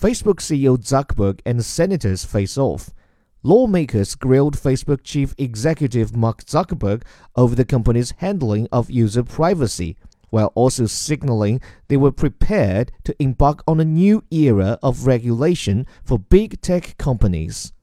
Facebook CEO Zuckerberg and senators face off. Lawmakers grilled Facebook chief executive Mark Zuckerberg over the company's handling of user privacy, while also signaling they were prepared to embark on a new era of regulation for big tech companies.